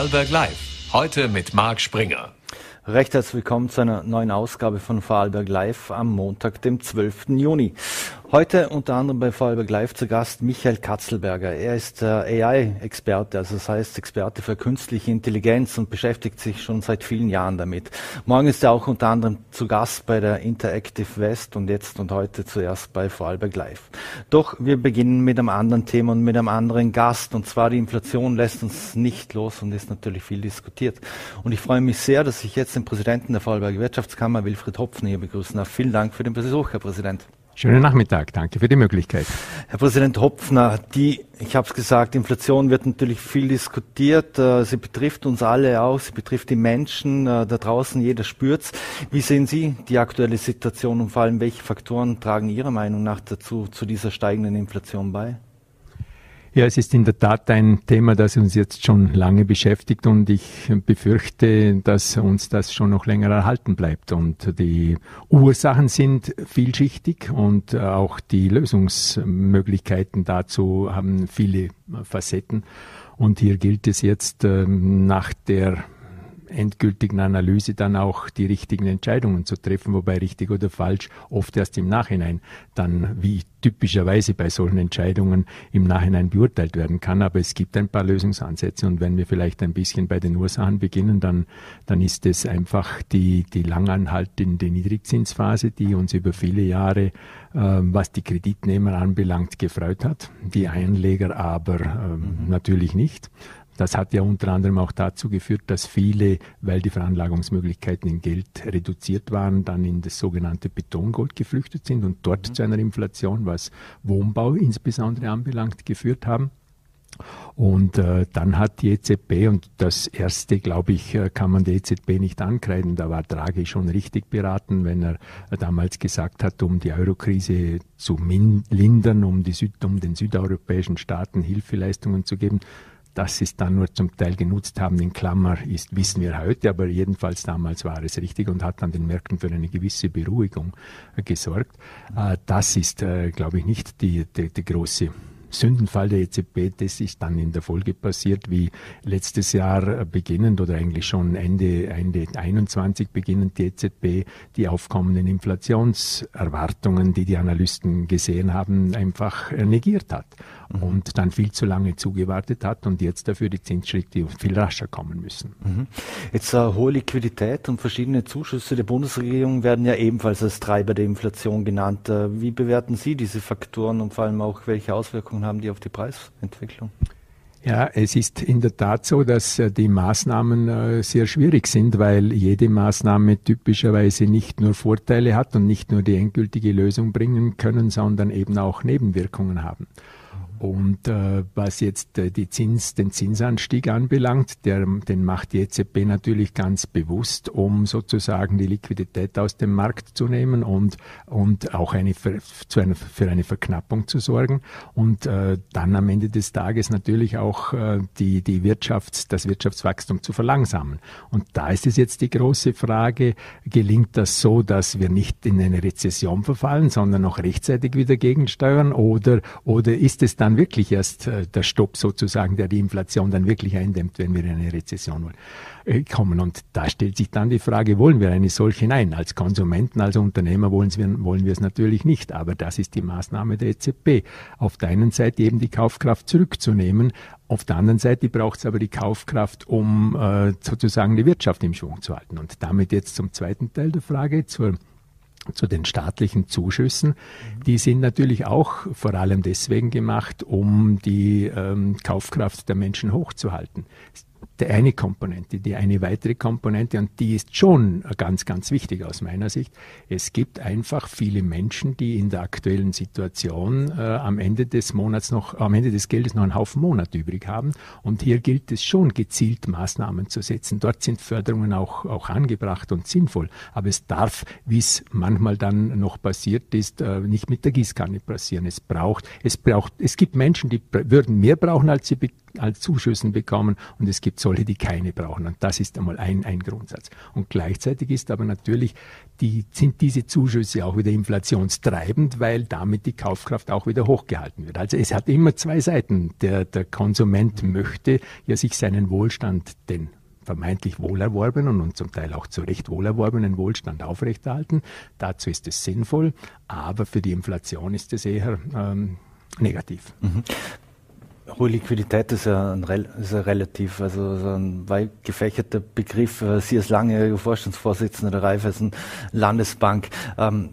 Vorarlberg Live. Heute mit Marc Springer. Recht herzlich willkommen zu einer neuen Ausgabe von Vorarlberg Live am Montag, dem 12. Juni. Heute unter anderem bei Vorarlberg Live zu Gast Michael Katzelberger. Er ist äh, AI-Experte, also das heißt Experte für künstliche Intelligenz und beschäftigt sich schon seit vielen Jahren damit. Morgen ist er auch unter anderem zu Gast bei der Interactive West und jetzt und heute zuerst bei Vorarlberg Live. Doch wir beginnen mit einem anderen Thema und mit einem anderen Gast und zwar die Inflation lässt uns nicht los und ist natürlich viel diskutiert. Und ich freue mich sehr, dass ich jetzt den Präsidenten der Vorarlberger Wirtschaftskammer, Wilfried Hopfen, hier begrüßen darf. Vielen Dank für den Besuch, Herr Präsident. Schönen Nachmittag, danke für die Möglichkeit. Herr Präsident Hopfner, die, ich habe es gesagt, Inflation wird natürlich viel diskutiert. Äh, sie betrifft uns alle auch, sie betrifft die Menschen äh, da draußen, jeder spürt's. Wie sehen Sie die aktuelle Situation und vor allem welche Faktoren tragen Ihrer Meinung nach dazu zu dieser steigenden Inflation bei? Ja, es ist in der Tat ein Thema, das uns jetzt schon lange beschäftigt und ich befürchte, dass uns das schon noch länger erhalten bleibt. Und die Ursachen sind vielschichtig und auch die Lösungsmöglichkeiten dazu haben viele Facetten. Und hier gilt es jetzt ähm, nach der endgültigen Analyse dann auch die richtigen Entscheidungen zu treffen, wobei richtig oder falsch oft erst im Nachhinein dann, wie typischerweise bei solchen Entscheidungen, im Nachhinein beurteilt werden kann. Aber es gibt ein paar Lösungsansätze und wenn wir vielleicht ein bisschen bei den Ursachen beginnen, dann, dann ist es einfach die, die langanhaltende Niedrigzinsphase, die uns über viele Jahre, äh, was die Kreditnehmer anbelangt, gefreut hat, die Einleger aber äh, mhm. natürlich nicht. Das hat ja unter anderem auch dazu geführt, dass viele, weil die Veranlagungsmöglichkeiten in Geld reduziert waren, dann in das sogenannte Betongold geflüchtet sind und dort mhm. zu einer Inflation, was Wohnbau insbesondere anbelangt, geführt haben. Und äh, dann hat die EZB, und das erste, glaube ich, äh, kann man der EZB nicht ankreiden, da war Draghi schon richtig beraten, wenn er äh, damals gesagt hat, um die Eurokrise zu lindern, um, die Süd um den südeuropäischen Staaten Hilfeleistungen zu geben, dass sie es dann nur zum Teil genutzt haben, in Klammer, ist, wissen wir heute, aber jedenfalls damals war es richtig und hat an den Märkten für eine gewisse Beruhigung äh, gesorgt. Äh, das ist, äh, glaube ich, nicht die, die, die große Sündenfall der EZB, das ist dann in der Folge passiert, wie letztes Jahr beginnend oder eigentlich schon Ende, Ende 21 beginnend die EZB die aufkommenden Inflationserwartungen, die die Analysten gesehen haben, einfach negiert hat mhm. und dann viel zu lange zugewartet hat und jetzt dafür die Zinsschritte viel rascher kommen müssen. Mhm. Jetzt uh, hohe Liquidität und verschiedene Zuschüsse der Bundesregierung werden ja ebenfalls als Treiber der Inflation genannt. Uh, wie bewerten Sie diese Faktoren und vor allem auch welche Auswirkungen haben die auf die Preisentwicklung? Ja, es ist in der Tat so, dass äh, die Maßnahmen sehr schwierig sind, weil jede Maßnahme typischerweise nicht nur Vorteile hat und nicht nur die endgültige Lösung bringen können, sondern eben auch Nebenwirkungen haben. Und äh, was jetzt äh, die Zins, den Zinsanstieg anbelangt, der, den macht die EZB natürlich ganz bewusst, um sozusagen die Liquidität aus dem Markt zu nehmen und, und auch eine, für, zu einer, für eine Verknappung zu sorgen. Und äh, dann am Ende des Tages natürlich auch äh, die, die Wirtschafts-, das Wirtschaftswachstum zu verlangsamen. Und da ist es jetzt die große Frage, gelingt das so, dass wir nicht in eine Rezession verfallen, sondern noch rechtzeitig wieder gegensteuern oder, oder ist es dann dann wirklich erst äh, der Stopp sozusagen, der die Inflation dann wirklich eindämmt, wenn wir in eine Rezession äh, kommen. Und da stellt sich dann die Frage, wollen wir eine solche? Nein, als Konsumenten, als Unternehmer wollen wir, wollen wir es natürlich nicht. Aber das ist die Maßnahme der EZB. Auf der einen Seite eben die Kaufkraft zurückzunehmen, auf der anderen Seite braucht es aber die Kaufkraft, um äh, sozusagen die Wirtschaft im Schwung zu halten. Und damit jetzt zum zweiten Teil der Frage, zur zu den staatlichen Zuschüssen. Die sind natürlich auch vor allem deswegen gemacht, um die ähm, Kaufkraft der Menschen hochzuhalten die eine Komponente. Die eine weitere Komponente, und die ist schon ganz, ganz wichtig aus meiner Sicht. Es gibt einfach viele Menschen, die in der aktuellen Situation äh, am Ende des Monats noch, am Ende des Geldes noch einen Haufen Monat übrig haben. Und hier gilt es schon, gezielt Maßnahmen zu setzen. Dort sind Förderungen auch, auch angebracht und sinnvoll. Aber es darf, wie es manchmal dann noch passiert ist, äh, nicht mit der Gießkanne passieren. Es braucht, es braucht, es gibt Menschen, die würden mehr brauchen, als sie als Zuschüssen bekommen und es gibt solche, die keine brauchen. Und das ist einmal ein, ein Grundsatz. Und gleichzeitig ist aber natürlich, die, sind diese Zuschüsse auch wieder inflationstreibend, weil damit die Kaufkraft auch wieder hochgehalten wird. Also es hat immer zwei Seiten. Der, der Konsument möchte ja sich seinen Wohlstand, den vermeintlich wohlerworbenen und zum Teil auch zu Recht wohlerworbenen Wohlstand aufrechterhalten. Dazu ist es sinnvoll, aber für die Inflation ist es eher ähm, negativ. Mhm. Hohe Liquidität ist ja, ein, ist ja relativ, also so ein weit gefächerter Begriff. Sie als langjähriger Vorstandsvorsitzender der Raiffeisen Landesbank. Ähm,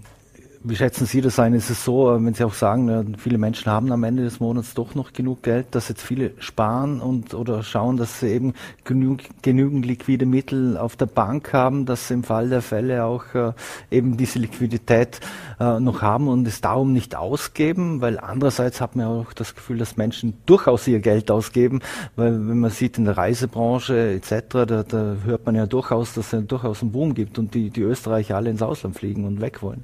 wie schätzen Sie das ein? Ist es so, äh, wenn Sie auch sagen, viele Menschen haben am Ende des Monats doch noch genug Geld, dass jetzt viele sparen und oder schauen, dass sie eben genug, genügend liquide Mittel auf der Bank haben, dass sie im Fall der Fälle auch äh, eben diese Liquidität äh, noch haben und es darum nicht ausgeben, weil andererseits hat man auch das Gefühl, dass Menschen durchaus ihr Geld ausgeben, weil wenn man sieht in der Reisebranche etc., da, da hört man ja durchaus, dass es ja durchaus einen Boom gibt und die, die Österreicher alle ins Ausland fliegen und weg wollen.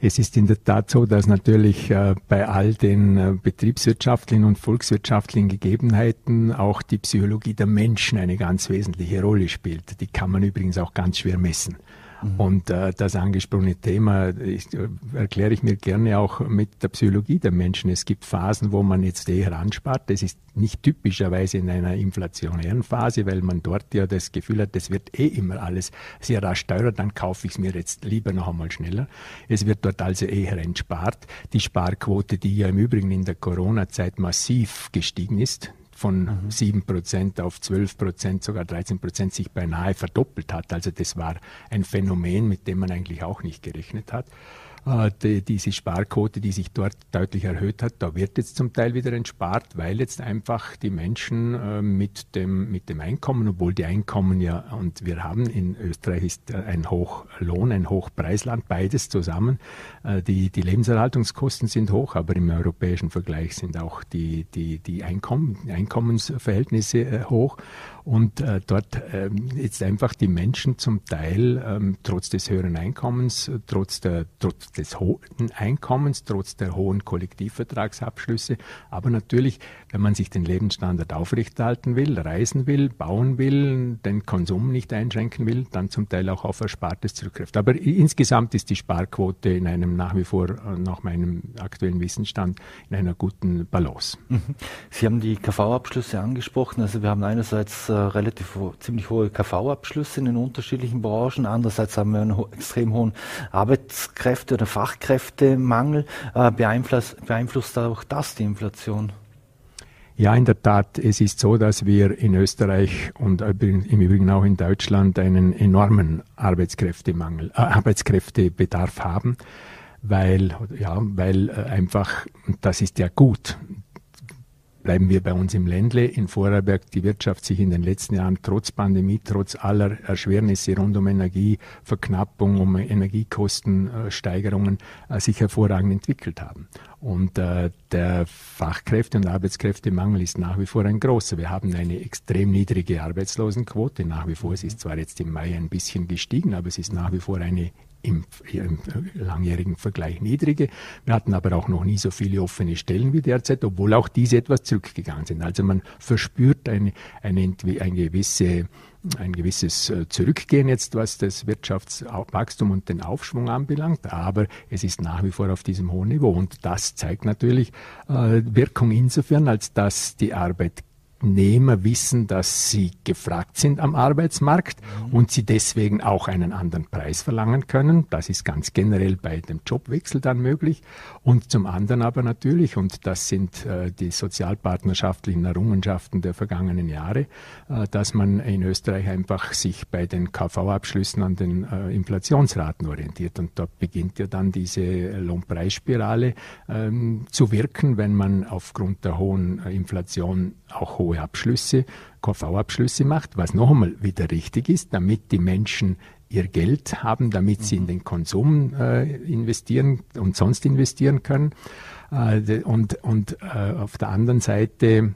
Es ist in der Tat so, dass natürlich äh, bei all den äh, betriebswirtschaftlichen und volkswirtschaftlichen Gegebenheiten auch die Psychologie der Menschen eine ganz wesentliche Rolle spielt. Die kann man übrigens auch ganz schwer messen. Mhm. Und äh, das angesprochene Thema ich, äh, erkläre ich mir gerne auch mit der Psychologie der Menschen. Es gibt Phasen, wo man jetzt eher anspart. Das ist nicht typischerweise in einer inflationären Phase, weil man dort ja das Gefühl hat, das wird eh immer alles sehr rasch teurer, dann kaufe ich es mir jetzt lieber noch einmal schneller. Es wird dort also eher entspart. Die Sparquote, die ja im Übrigen in der Corona-Zeit massiv gestiegen ist, von sieben Prozent auf zwölf Prozent, sogar 13 Prozent sich beinahe verdoppelt hat. Also das war ein Phänomen, mit dem man eigentlich auch nicht gerechnet hat. Äh, die, diese Sparquote, die sich dort deutlich erhöht hat, da wird jetzt zum Teil wieder entspart, weil jetzt einfach die Menschen äh, mit, dem, mit dem Einkommen, obwohl die Einkommen ja, und wir haben in Österreich ist ein Hochlohn, ein Hochpreisland, beides zusammen. Äh, die, die Lebenserhaltungskosten sind hoch, aber im europäischen Vergleich sind auch die, die, die Einkommen, Einkommensverhältnisse äh, hoch. Und äh, dort äh, jetzt einfach die Menschen zum Teil ähm, trotz des höheren Einkommens, trotz, der, trotz des hohen Einkommens, trotz der hohen Kollektivvertragsabschlüsse, aber natürlich, wenn man sich den Lebensstandard aufrechterhalten will, reisen will, bauen will, den Konsum nicht einschränken will, dann zum Teil auch auf Erspartes zurückgreift. Aber insgesamt ist die Sparquote in einem nach wie vor, äh, nach meinem aktuellen Wissensstand, in einer guten Balance. Mhm. Sie haben die KV-Abschlüsse angesprochen. Also wir haben einerseits äh, relativ ho ziemlich hohe KV-Abschlüsse in den unterschiedlichen Branchen. Andererseits haben wir einen ho extrem hohen Arbeitskräfte- oder Fachkräftemangel. Äh, beeinflusst, beeinflusst auch das die Inflation? Ja, in der Tat. Es ist so, dass wir in Österreich und im Übrigen auch in Deutschland einen enormen Arbeitskräftemangel, äh, Arbeitskräftebedarf haben, weil, ja, weil äh, einfach, das ist ja gut, bleiben wir bei uns im Ländle in Vorarlberg die Wirtschaft sich in den letzten Jahren trotz Pandemie, trotz aller Erschwernisse rund um Energieverknappung, um Energiekostensteigerungen äh, sich hervorragend entwickelt haben. Und äh, der Fachkräfte- und Arbeitskräftemangel ist nach wie vor ein großer. Wir haben eine extrem niedrige Arbeitslosenquote. Nach wie vor, es ist zwar jetzt im Mai ein bisschen gestiegen, aber es ist nach wie vor eine im, im, langjährigen Vergleich niedrige. Wir hatten aber auch noch nie so viele offene Stellen wie derzeit, obwohl auch diese etwas zurückgegangen sind. Also man verspürt eine, eine, eine gewisse ein gewisses äh, Zurückgehen jetzt, was das Wirtschaftswachstum und den Aufschwung anbelangt, aber es ist nach wie vor auf diesem hohen Niveau und das zeigt natürlich äh, Wirkung insofern, als dass die Arbeit Arbeitnehmer wissen, dass sie gefragt sind am Arbeitsmarkt mhm. und sie deswegen auch einen anderen Preis verlangen können. Das ist ganz generell bei dem Jobwechsel dann möglich. Und zum anderen aber natürlich, und das sind äh, die sozialpartnerschaftlichen Errungenschaften der vergangenen Jahre, äh, dass man in Österreich einfach sich bei den KV-Abschlüssen an den äh, Inflationsraten orientiert. Und dort beginnt ja dann diese Lohnpreisspirale ähm, zu wirken, wenn man aufgrund der hohen Inflation auch hohe Abschlüsse, KV-Abschlüsse macht, was noch einmal wieder richtig ist, damit die Menschen ihr Geld haben, damit sie in den Konsum äh, investieren und sonst investieren können. Äh, und und äh, auf der anderen Seite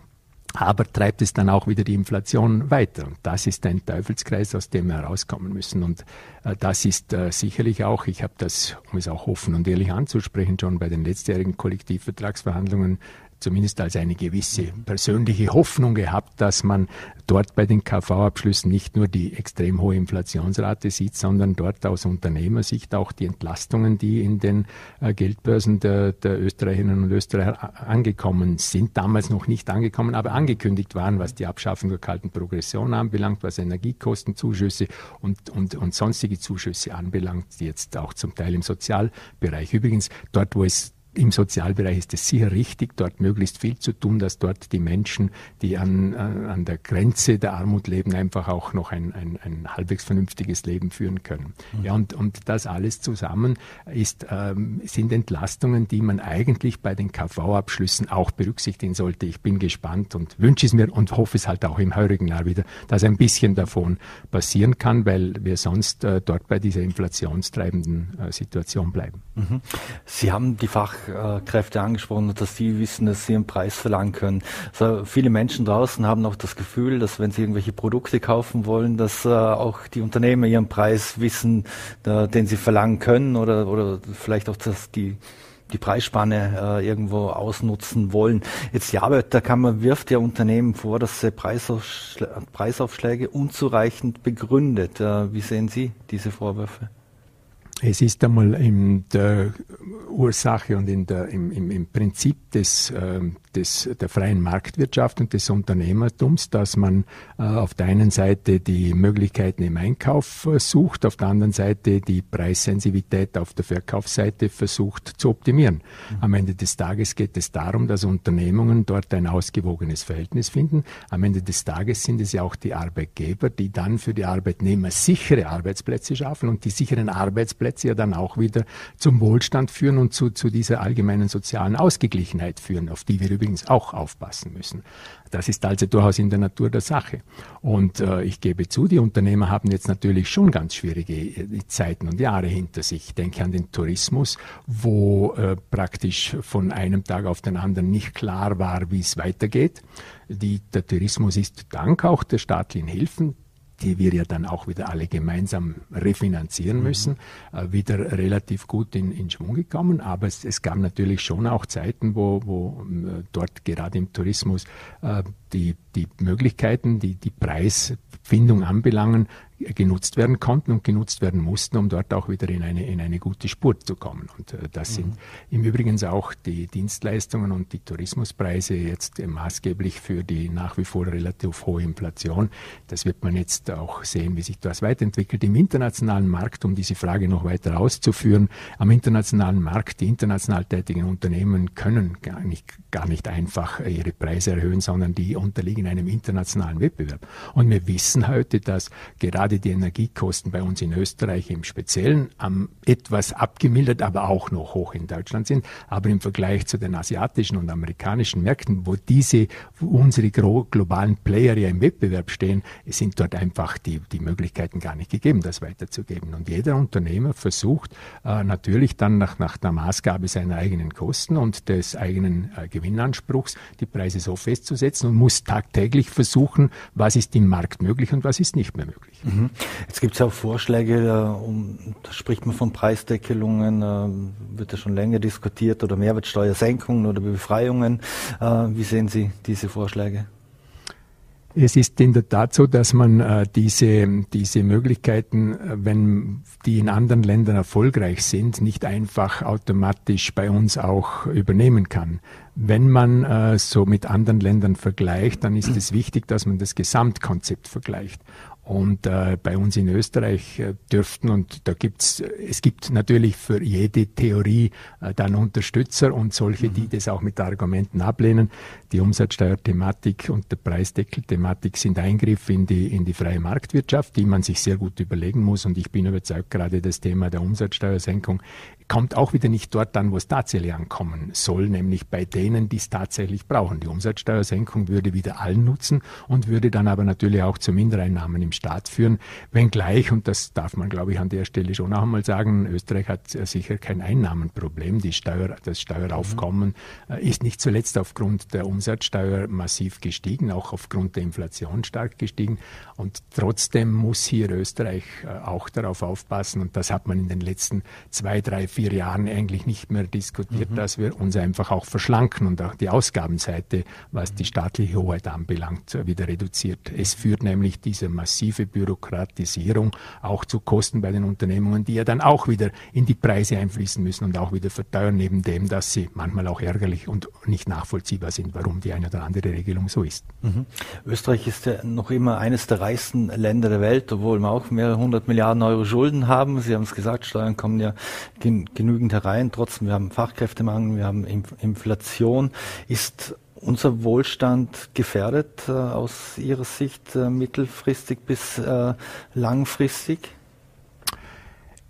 aber treibt es dann auch wieder die Inflation weiter. Und das ist ein Teufelskreis, aus dem wir herauskommen müssen. Und äh, das ist äh, sicherlich auch, ich habe das, um es auch offen und ehrlich anzusprechen, schon bei den letztjährigen Kollektivvertragsverhandlungen zumindest als eine gewisse persönliche Hoffnung gehabt, dass man dort bei den KV-Abschlüssen nicht nur die extrem hohe Inflationsrate sieht, sondern dort aus Unternehmersicht auch die Entlastungen, die in den äh, Geldbörsen der, der Österreicherinnen und Österreicher angekommen sind, damals noch nicht angekommen, aber angekündigt waren, was die Abschaffung der kalten Progression anbelangt, was Energiekostenzuschüsse und, und, und sonstige Zuschüsse anbelangt, jetzt auch zum Teil im Sozialbereich. Übrigens, dort, wo es im Sozialbereich ist es sicher richtig, dort möglichst viel zu tun, dass dort die Menschen, die an, an der Grenze der Armut leben, einfach auch noch ein, ein, ein halbwegs vernünftiges Leben führen können. Mhm. Ja, und, und das alles zusammen ist, ähm, sind Entlastungen, die man eigentlich bei den KV-Abschlüssen auch berücksichtigen sollte. Ich bin gespannt und wünsche es mir und hoffe es halt auch im heurigen Jahr wieder, dass ein bisschen davon passieren kann, weil wir sonst äh, dort bei dieser inflationstreibenden äh, Situation bleiben. Mhm. Sie haben die Fach Fachkräfte angesprochen, dass sie wissen, dass sie einen Preis verlangen können. Also viele Menschen draußen haben auch das Gefühl, dass wenn sie irgendwelche Produkte kaufen wollen, dass äh, auch die Unternehmer ihren Preis wissen, äh, den sie verlangen können oder, oder vielleicht auch, dass die die Preisspanne äh, irgendwo ausnutzen wollen. Jetzt die Arbeiterkammer wirft ja Unternehmen vor, dass sie Preisaufschläge, Preisaufschläge unzureichend begründet. Äh, wie sehen Sie diese Vorwürfe? Es ist einmal in der Ursache und in der, im, im, im Prinzip des, äh, des, der freien Marktwirtschaft und des Unternehmertums, dass man äh, auf der einen Seite die Möglichkeiten im Einkauf äh, sucht, auf der anderen Seite die Preissensitivität auf der Verkaufsseite versucht zu optimieren. Mhm. Am Ende des Tages geht es darum, dass Unternehmungen dort ein ausgewogenes Verhältnis finden. Am Ende des Tages sind es ja auch die Arbeitgeber, die dann für die Arbeitnehmer sichere Arbeitsplätze schaffen und die sicheren Arbeitsplätze ja dann auch wieder zum Wohlstand führen und zu, zu dieser allgemeinen sozialen Ausgeglichenheit führen, auf die wir übrigens auch aufpassen müssen. Das ist also durchaus in der Natur der Sache. Und äh, ich gebe zu, die Unternehmer haben jetzt natürlich schon ganz schwierige äh, Zeiten und Jahre hinter sich. Ich denke an den Tourismus, wo äh, praktisch von einem Tag auf den anderen nicht klar war, wie es weitergeht. Die, der Tourismus ist dank auch der staatlichen Hilfen die wir ja dann auch wieder alle gemeinsam refinanzieren mhm. müssen, äh, wieder relativ gut in, in Schwung gekommen. Aber es, es, gab natürlich schon auch Zeiten, wo, wo äh, dort gerade im Tourismus äh, die, die Möglichkeiten, die, die Preisfindung anbelangen, genutzt werden konnten und genutzt werden mussten, um dort auch wieder in eine, in eine gute Spur zu kommen. Und äh, das mhm. sind im Übrigen auch die Dienstleistungen und die Tourismuspreise jetzt äh, maßgeblich für die nach wie vor relativ hohe Inflation. Das wird man jetzt auch sehen, wie sich das weiterentwickelt. Im internationalen Markt, um diese Frage noch weiter auszuführen, am internationalen Markt, die international tätigen Unternehmen können gar nicht, gar nicht einfach ihre Preise erhöhen, sondern die unterliegen einem internationalen Wettbewerb. Und wir wissen heute, dass gerade die Energiekosten bei uns in Österreich im Speziellen am etwas abgemildert, aber auch noch hoch in Deutschland sind. Aber im Vergleich zu den asiatischen und amerikanischen Märkten, wo diese, unsere globalen Player ja im Wettbewerb stehen, sind dort einfach die, die Möglichkeiten gar nicht gegeben, das weiterzugeben. Und jeder Unternehmer versucht äh, natürlich dann nach, nach der Maßgabe seiner eigenen Kosten und des eigenen äh, Gewinnanspruchs die Preise so festzusetzen und muss tagtäglich versuchen, was ist im Markt möglich und was ist nicht mehr möglich. Mhm. Jetzt gibt es ja auch Vorschläge, äh, da spricht man von Preisdeckelungen, äh, wird ja schon länger diskutiert, oder Mehrwertsteuersenkungen oder Befreiungen. Äh, wie sehen Sie diese Vorschläge? Es ist in der Tat so, dass man äh, diese, diese Möglichkeiten, wenn die in anderen Ländern erfolgreich sind, nicht einfach automatisch bei uns auch übernehmen kann. Wenn man äh, so mit anderen Ländern vergleicht, dann ist es wichtig, dass man das Gesamtkonzept vergleicht. Und äh, bei uns in Österreich äh, dürften, und da gibt's, es gibt natürlich für jede Theorie äh, dann Unterstützer und solche, mhm. die das auch mit Argumenten ablehnen. Die Umsatzsteuerthematik und der Preisdeckelthematik sind Eingriffe in die, in die freie Marktwirtschaft, die man sich sehr gut überlegen muss. Und ich bin überzeugt, gerade das Thema der Umsatzsteuersenkung kommt auch wieder nicht dort an, wo es tatsächlich ankommen soll, nämlich bei denen, die es tatsächlich brauchen. Die Umsatzsteuersenkung würde wieder allen nutzen und würde dann aber natürlich auch zu Mindereinnahmen im Staat führen, wenngleich, und das darf man, glaube ich, an der Stelle schon auch einmal sagen, Österreich hat sicher kein Einnahmenproblem. Die Steuer, das Steueraufkommen mhm. ist nicht zuletzt aufgrund der Umsatzsteuer massiv gestiegen, auch aufgrund der Inflation stark gestiegen. Und trotzdem muss hier Österreich äh, auch darauf aufpassen, und das hat man in den letzten zwei, drei, vier Jahren eigentlich nicht mehr diskutiert, mhm. dass wir uns einfach auch verschlanken und auch die Ausgabenseite, was die staatliche Hoheit anbelangt, wieder reduziert. Es führt nämlich diese massive Bürokratisierung auch zu Kosten bei den Unternehmungen, die ja dann auch wieder in die Preise einfließen müssen und auch wieder verteuern, neben dem, dass sie manchmal auch ärgerlich und nicht nachvollziehbar sind, warum die eine oder andere Regelung so ist. Mhm. Österreich ist ja noch immer eines der reichsten Länder der Welt, obwohl wir auch mehrere hundert Milliarden Euro Schulden haben. Sie haben es gesagt, Steuern kommen ja gen genügend herein. Trotzdem, wir haben Fachkräftemangel, wir haben Inflation. Ist unser Wohlstand gefährdet äh, aus Ihrer Sicht äh, mittelfristig bis äh, langfristig?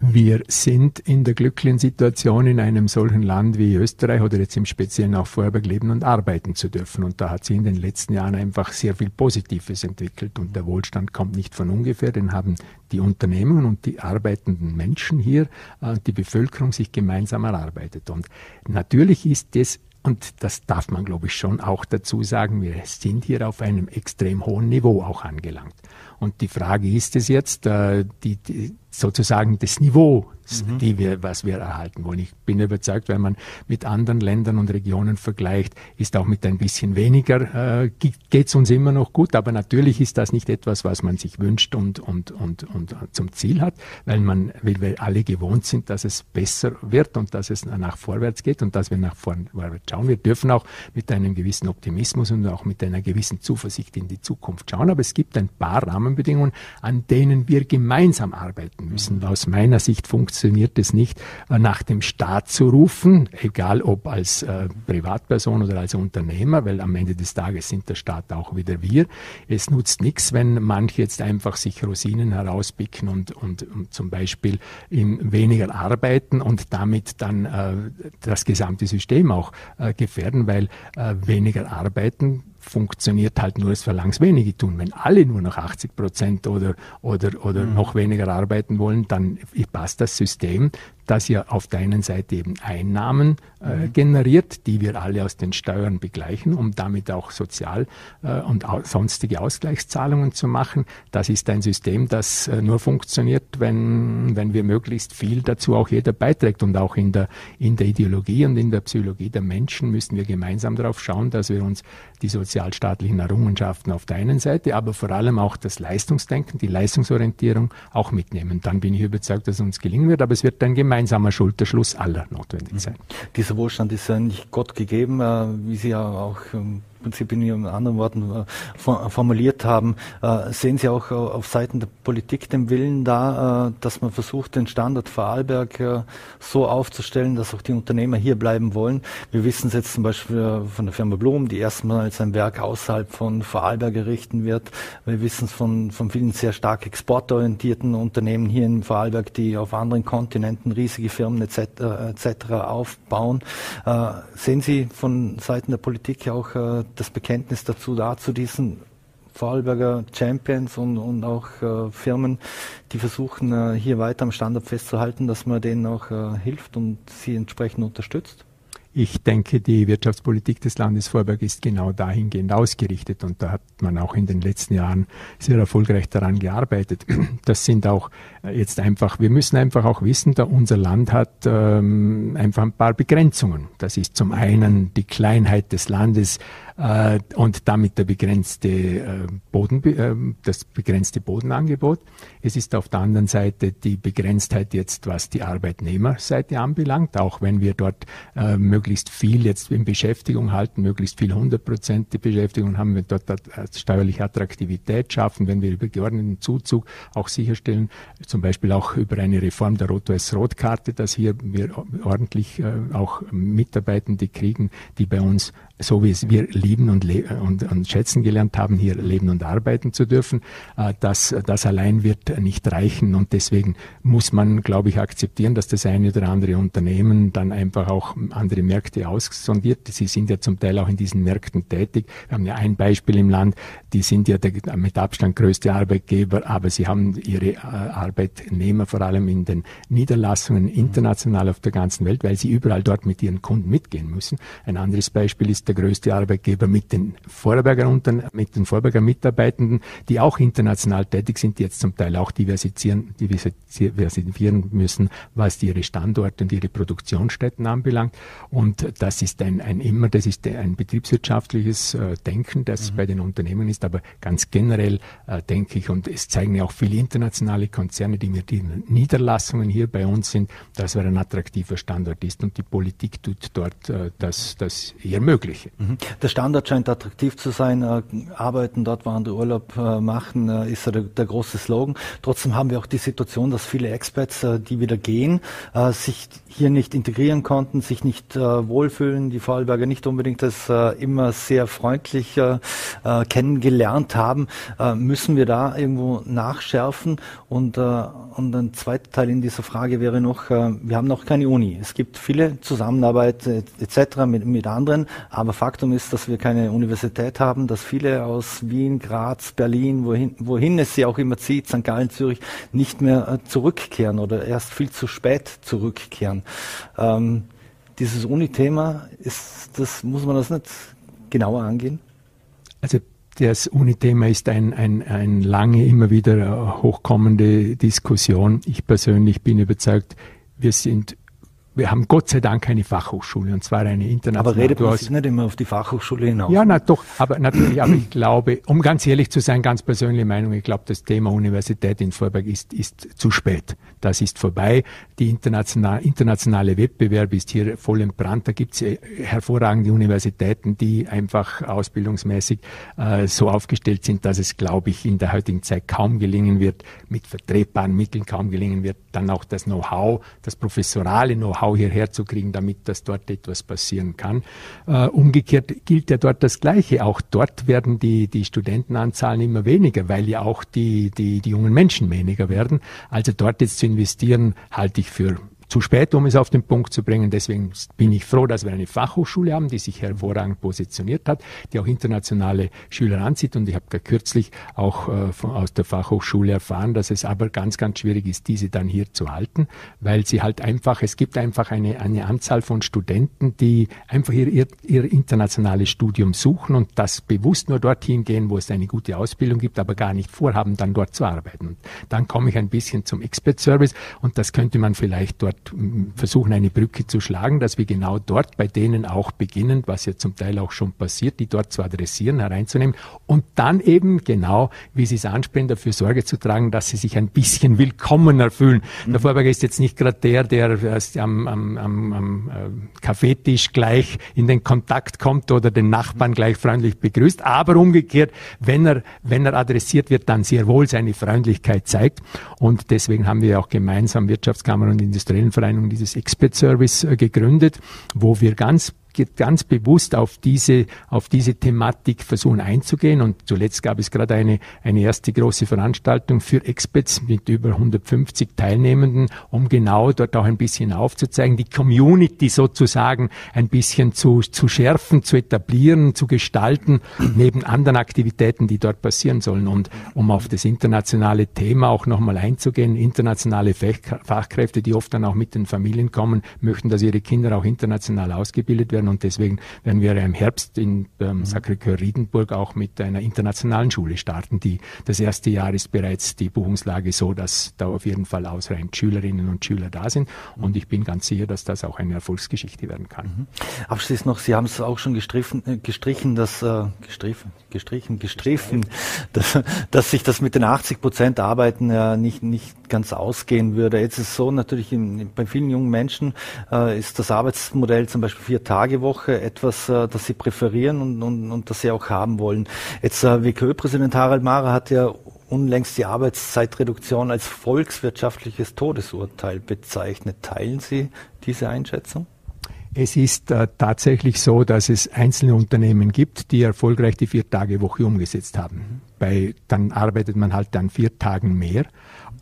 Wir sind in der glücklichen Situation, in einem solchen Land wie Österreich oder jetzt im Speziellen auch Vorarlberg leben und arbeiten zu dürfen. Und da hat sich in den letzten Jahren einfach sehr viel Positives entwickelt. Und der Wohlstand kommt nicht von ungefähr, den haben die Unternehmen und die arbeitenden Menschen hier, äh, die Bevölkerung sich gemeinsam erarbeitet. Und natürlich ist es und das darf man, glaube ich, schon auch dazu sagen, wir sind hier auf einem extrem hohen Niveau auch angelangt. Und die Frage ist es jetzt, äh, die, die, sozusagen das Niveau mhm. die wir, was wir erhalten wollen. Ich bin überzeugt, wenn man mit anderen Ländern und Regionen vergleicht, ist auch mit ein bisschen weniger, äh, geht es uns immer noch gut. Aber natürlich ist das nicht etwas, was man sich wünscht und, und, und, und zum Ziel hat, weil man, weil wir alle gewohnt sind, dass es besser wird und dass es nach vorwärts geht und dass wir nach vorwärts schauen. Wir dürfen auch mit einem gewissen Optimismus und auch mit einer gewissen Zuversicht in die Zukunft schauen. Aber es gibt ein paar Rahmenbedingungen, an denen wir gemeinsam arbeiten müssen. Aus meiner Sicht funktioniert es nicht, äh, nach dem Staat zu rufen, egal ob als äh, Privatperson oder als Unternehmer, weil am Ende des Tages sind der Staat auch wieder wir. Es nutzt nichts, wenn manche jetzt einfach sich Rosinen herauspicken und, und, und zum Beispiel weniger arbeiten und damit dann äh, das gesamte System auch äh, gefährden, weil äh, weniger arbeiten funktioniert halt nur, es verlangt wenige tun. Wenn alle nur noch 80 Prozent oder, oder, oder mhm. noch weniger arbeiten wollen, dann passt das System das ja auf der einen Seite eben Einnahmen äh, mhm. generiert, die wir alle aus den Steuern begleichen, um damit auch sozial äh, und au sonstige Ausgleichszahlungen zu machen. Das ist ein System, das äh, nur funktioniert, wenn, wenn wir möglichst viel dazu auch jeder beiträgt. Und auch in der, in der Ideologie und in der Psychologie der Menschen müssen wir gemeinsam darauf schauen, dass wir uns die sozialstaatlichen Errungenschaften auf der einen Seite, aber vor allem auch das Leistungsdenken, die Leistungsorientierung auch mitnehmen. Dann bin ich überzeugt, dass es uns gelingen wird, aber es wird ein gemeinsamer Schulterschluss aller notwendig sein. Dieser Wohlstand ist ja nicht Gott gegeben, äh, wie Sie ja auch ähm, Prinzip in anderen Worten äh, formuliert haben. Äh, sehen Sie auch äh, auf Seiten der Politik den Willen da, dass man versucht, den Standort Vorarlberg so aufzustellen, dass auch die Unternehmer hier bleiben wollen? Wir wissen es jetzt zum Beispiel von der Firma Blum, die erstmals ein Werk außerhalb von Vorarlberg errichten wird. Wir wissen es von, von vielen sehr stark exportorientierten Unternehmen hier in Vorarlberg, die auf anderen Kontinenten riesige Firmen etc. etc. aufbauen. sehen Sie von Seiten der Politik auch das Bekenntnis dazu da, zu diesen Vorarlberger Champions und, und auch äh, Firmen, die versuchen, äh, hier weiter am Standard festzuhalten, dass man denen auch äh, hilft und sie entsprechend unterstützt? Ich denke, die Wirtschaftspolitik des Landes Vorberg ist genau dahingehend ausgerichtet und da hat man auch in den letzten Jahren sehr erfolgreich daran gearbeitet. Das sind auch jetzt einfach, wir müssen einfach auch wissen, da unser Land hat ähm, einfach ein paar Begrenzungen. Das ist zum einen die Kleinheit des Landes, äh, und damit der begrenzte äh, Boden, äh, das begrenzte Bodenangebot. Es ist auf der anderen Seite die Begrenztheit jetzt, was die Arbeitnehmerseite anbelangt, auch wenn wir dort äh, möglichst viel jetzt in Beschäftigung halten, möglichst viel 100 Prozent die Beschäftigung haben, wir dort steuerliche Attraktivität schaffen, wenn wir über geordneten Zuzug auch sicherstellen, zum Beispiel auch über eine Reform der Rot-Weiß-Rot-Karte, dass hier wir ordentlich äh, auch Mitarbeitende kriegen, die bei uns so wie es wir lieben und, und, und schätzen gelernt haben, hier leben und arbeiten zu dürfen, äh, das, das allein wird nicht reichen. Und deswegen muss man, glaube ich, akzeptieren, dass das eine oder andere Unternehmen dann einfach auch andere Märkte aussondiert. Sie sind ja zum Teil auch in diesen Märkten tätig. Wir haben ja ein Beispiel im Land, die sind ja der mit Abstand größte Arbeitgeber, aber sie haben ihre äh, Arbeitnehmer vor allem in den Niederlassungen international auf der ganzen Welt, weil sie überall dort mit ihren Kunden mitgehen müssen. Ein anderes Beispiel ist der größte Arbeitgeber mit den Vorarlberger mit den Vorarlberger Mitarbeitenden, die auch international tätig sind, die jetzt zum Teil auch diversifizieren, diversifizieren müssen, was ihre Standorte und ihre Produktionsstätten anbelangt. Und das ist ein, ein immer, das ist ein betriebswirtschaftliches äh, Denken, das mhm. bei den Unternehmen ist, aber ganz generell äh, denke ich, und es zeigen ja auch viele internationale Konzerne, die mit ihren Niederlassungen hier bei uns sind, dass wir ein attraktiver Standort ist und die Politik tut dort äh, das, das eher Mögliche. Mhm. Der Standort scheint attraktiv zu sein. Äh, arbeiten dort, während der Urlaub äh, machen, äh, ist der, große Slogan. Trotzdem haben wir auch die Situation, dass viele Expats, die wieder gehen, sich hier nicht integrieren konnten, sich nicht wohlfühlen, die Vorarlberger nicht unbedingt das immer sehr freundlich kennengelernt haben. müssen wir da irgendwo nachschärfen? Und, und ein zweiter Teil in dieser Frage wäre noch, wir haben noch keine Uni. Es gibt viele Zusammenarbeit etc. Mit, mit anderen, Faktum ist, dass wir keine Universität haben, dass viele aus Wien, Graz, Berlin, wohin, wohin es sie auch immer zieht, St. Gallen, Zürich, nicht mehr äh, zurückkehren oder erst viel zu spät zurückkehren. Ähm, dieses Uni-Thema, ist, das, muss man das nicht genauer angehen? Also das Uni-Thema ist ein, ein, ein lange immer wieder äh, hochkommende Diskussion. Ich persönlich bin überzeugt, wir sind wir haben Gott sei Dank eine Fachhochschule und zwar eine internationale. Aber redet man sich nicht immer auf die Fachhochschule hinaus? Ja, na doch, aber natürlich, aber ich glaube, um ganz ehrlich zu sein, ganz persönliche Meinung, ich glaube, das Thema Universität in Vorberg ist, ist zu spät. Das ist vorbei. Die internationale, internationale Wettbewerb ist hier voll im Brand. Da gibt es äh, hervorragende Universitäten, die einfach ausbildungsmäßig äh, so aufgestellt sind, dass es, glaube ich, in der heutigen Zeit kaum gelingen wird, mit vertretbaren Mitteln kaum gelingen wird, dann auch das Know-how, das professorale Know-how Know-how hierher zu kriegen, damit das dort etwas passieren kann. Äh, umgekehrt gilt ja dort das Gleiche. Auch dort werden die, die Studentenanzahlen immer weniger, weil ja auch die, die, die jungen Menschen weniger werden. Also dort jetzt zu investieren, halte ich für zu spät, um es auf den Punkt zu bringen. Deswegen bin ich froh, dass wir eine Fachhochschule haben, die sich hervorragend positioniert hat, die auch internationale Schüler anzieht. Und ich habe kürzlich auch äh, von, aus der Fachhochschule erfahren, dass es aber ganz, ganz schwierig ist, diese dann hier zu halten, weil sie halt einfach, es gibt einfach eine, eine Anzahl von Studenten, die einfach ihr, ihr, ihr internationales Studium suchen und das bewusst nur dorthin gehen, wo es eine gute Ausbildung gibt, aber gar nicht vorhaben, dann dort zu arbeiten. Und dann komme ich ein bisschen zum Expert Service und das könnte man vielleicht dort versuchen, eine Brücke zu schlagen, dass wir genau dort bei denen auch beginnen, was ja zum Teil auch schon passiert, die dort zu adressieren, hereinzunehmen und dann eben genau, wie Sie es ansprechen, dafür Sorge zu tragen, dass sie sich ein bisschen willkommener fühlen. Mhm. Der Vorberger ist jetzt nicht gerade der, der erst am, am, am, am äh, Kaffeetisch gleich in den Kontakt kommt oder den Nachbarn gleich freundlich begrüßt, aber umgekehrt, wenn er, wenn er adressiert wird, dann sehr wohl seine Freundlichkeit zeigt. Und deswegen haben wir auch gemeinsam Wirtschaftskammer und industriellen Vereinigung dieses Expert Service äh, gegründet, wo wir ganz ganz bewusst auf diese, auf diese Thematik versuchen einzugehen. Und zuletzt gab es gerade eine, eine erste große Veranstaltung für Experts mit über 150 Teilnehmenden, um genau dort auch ein bisschen aufzuzeigen, die Community sozusagen ein bisschen zu, zu schärfen, zu etablieren, zu gestalten, neben anderen Aktivitäten, die dort passieren sollen. Und um auf das internationale Thema auch nochmal einzugehen, internationale Fachkräfte, die oft dann auch mit den Familien kommen, möchten, dass ihre Kinder auch international ausgebildet werden werden. Und deswegen werden wir im Herbst in ähm. Sacré-Cœur Riedenburg auch mit einer internationalen Schule starten. Die, das erste Jahr ist bereits die Buchungslage so, dass da auf jeden Fall ausreichend Schülerinnen und Schüler da sind. Und ich bin ganz sicher, dass das auch eine Erfolgsgeschichte werden kann. Mhm. Abschließend noch, Sie haben es auch schon gestrichen, äh, gestrichen, dass, äh, gestrichen, gestrichen, gestrichen, dass, dass sich das mit den 80 Prozent Arbeiten ja nicht, nicht ganz ausgehen würde. Jetzt ist es so, natürlich in, bei vielen jungen Menschen äh, ist das Arbeitsmodell zum Beispiel vier Tage Tagewoche etwas, äh, das Sie präferieren und, und, und das Sie auch haben wollen. Jetzt äh, WKÖ-Präsident Harald Mara hat ja unlängst die Arbeitszeitreduktion als volkswirtschaftliches Todesurteil bezeichnet. Teilen Sie diese Einschätzung? Es ist äh, tatsächlich so, dass es einzelne Unternehmen gibt, die erfolgreich die Vier-Tage-Woche umgesetzt haben. Bei, dann arbeitet man halt an vier Tagen mehr.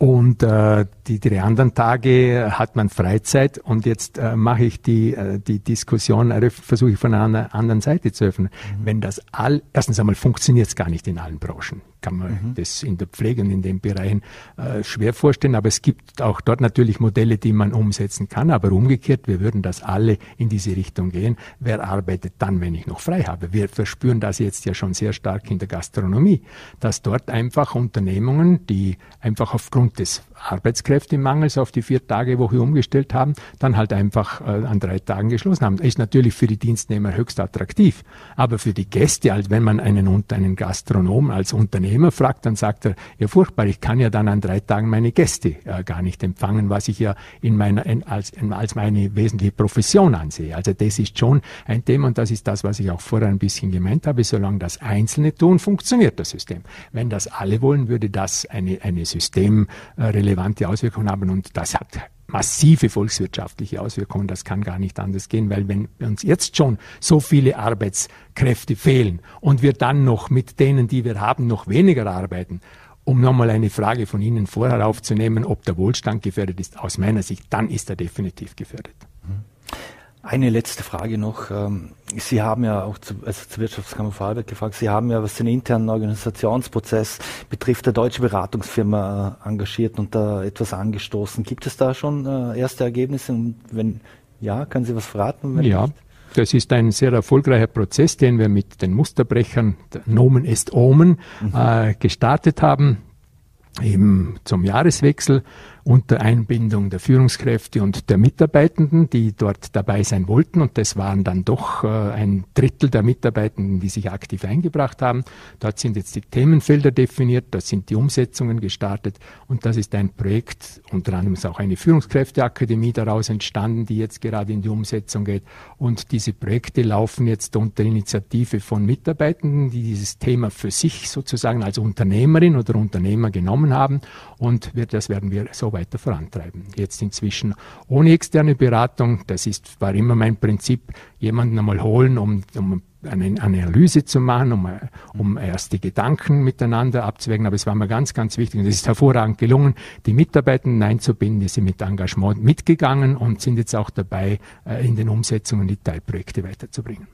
Und äh, die drei anderen Tage hat man Freizeit und jetzt äh, mache ich die, äh, die Diskussion, versuche ich von einer anderen Seite zu öffnen. Mhm. Wenn das all, erstens einmal funktioniert es gar nicht in allen Branchen kann man mhm. das in der Pflege und in den Bereichen äh, schwer vorstellen. Aber es gibt auch dort natürlich Modelle, die man umsetzen kann. Aber umgekehrt, wir würden das alle in diese Richtung gehen. Wer arbeitet dann, wenn ich noch frei habe? Wir verspüren das jetzt ja schon sehr stark in der Gastronomie, dass dort einfach Unternehmungen, die einfach aufgrund des Arbeitskräftemangels auf die Vier-Tage-Woche umgestellt haben, dann halt einfach äh, an drei Tagen geschlossen haben. Ist natürlich für die Dienstnehmer höchst attraktiv. Aber für die Gäste, als wenn man einen, einen Gastronom als Unternehmer Unternehmer fragt, dann sagt er, ja furchtbar, ich kann ja dann an drei Tagen meine Gäste äh, gar nicht empfangen, was ich ja in meiner, in, als, in, als meine wesentliche Profession ansehe. Also das ist schon ein Thema und das ist das, was ich auch vorher ein bisschen gemeint habe. Solange das Einzelne tun, funktioniert das System. Wenn das alle wollen, würde das eine, eine systemrelevante Auswirkung haben und das hat massive volkswirtschaftliche Auswirkungen. Das kann gar nicht anders gehen, weil wenn uns jetzt schon so viele Arbeitskräfte fehlen und wir dann noch mit denen, die wir haben, noch weniger arbeiten, um nochmal eine Frage von Ihnen vorher aufzunehmen, ob der Wohlstand gefährdet ist, aus meiner Sicht, dann ist er definitiv gefährdet. Eine letzte Frage noch. Ähm, Sie haben ja auch zu, also zur Wirtschaftskammer Vorarlberg gefragt, Sie haben ja, was den internen Organisationsprozess betrifft, der deutsche Beratungsfirma äh, engagiert und da etwas angestoßen. Gibt es da schon äh, erste Ergebnisse? Und wenn ja, können Sie was verraten? ja. Nicht? Das ist ein sehr erfolgreicher Prozess, den wir mit den Musterbrechern, Nomen est Omen, mhm. äh, gestartet haben, eben zum Jahreswechsel unter Einbindung der Führungskräfte und der Mitarbeitenden, die dort dabei sein wollten. Und das waren dann doch äh, ein Drittel der Mitarbeitenden, die sich aktiv eingebracht haben. Dort sind jetzt die Themenfelder definiert, dort sind die Umsetzungen gestartet. Und das ist ein Projekt, unter anderem ist auch eine Führungskräfteakademie daraus entstanden, die jetzt gerade in die Umsetzung geht. Und diese Projekte laufen jetzt unter Initiative von Mitarbeitenden, die dieses Thema für sich sozusagen als Unternehmerin oder Unternehmer genommen haben. Und das werden wir so weiter vorantreiben. Jetzt inzwischen ohne externe Beratung, das ist, war immer mein Prinzip, jemanden einmal holen, um, um eine Analyse zu machen, um, um erste Gedanken miteinander abzuwägen. Aber es war mir ganz, ganz wichtig und es ist hervorragend gelungen, die Mitarbeitenden einzubinden, die sind mit Engagement mitgegangen und sind jetzt auch dabei, äh, in den Umsetzungen die Teilprojekte weiterzubringen.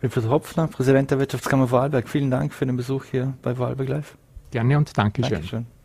Wilfried Hopfner, Präsident der Wirtschaftskammer Vorarlberg, vielen Dank für den Besuch hier bei Vorarlberg Live. Gerne und Dankeschön. Dankeschön.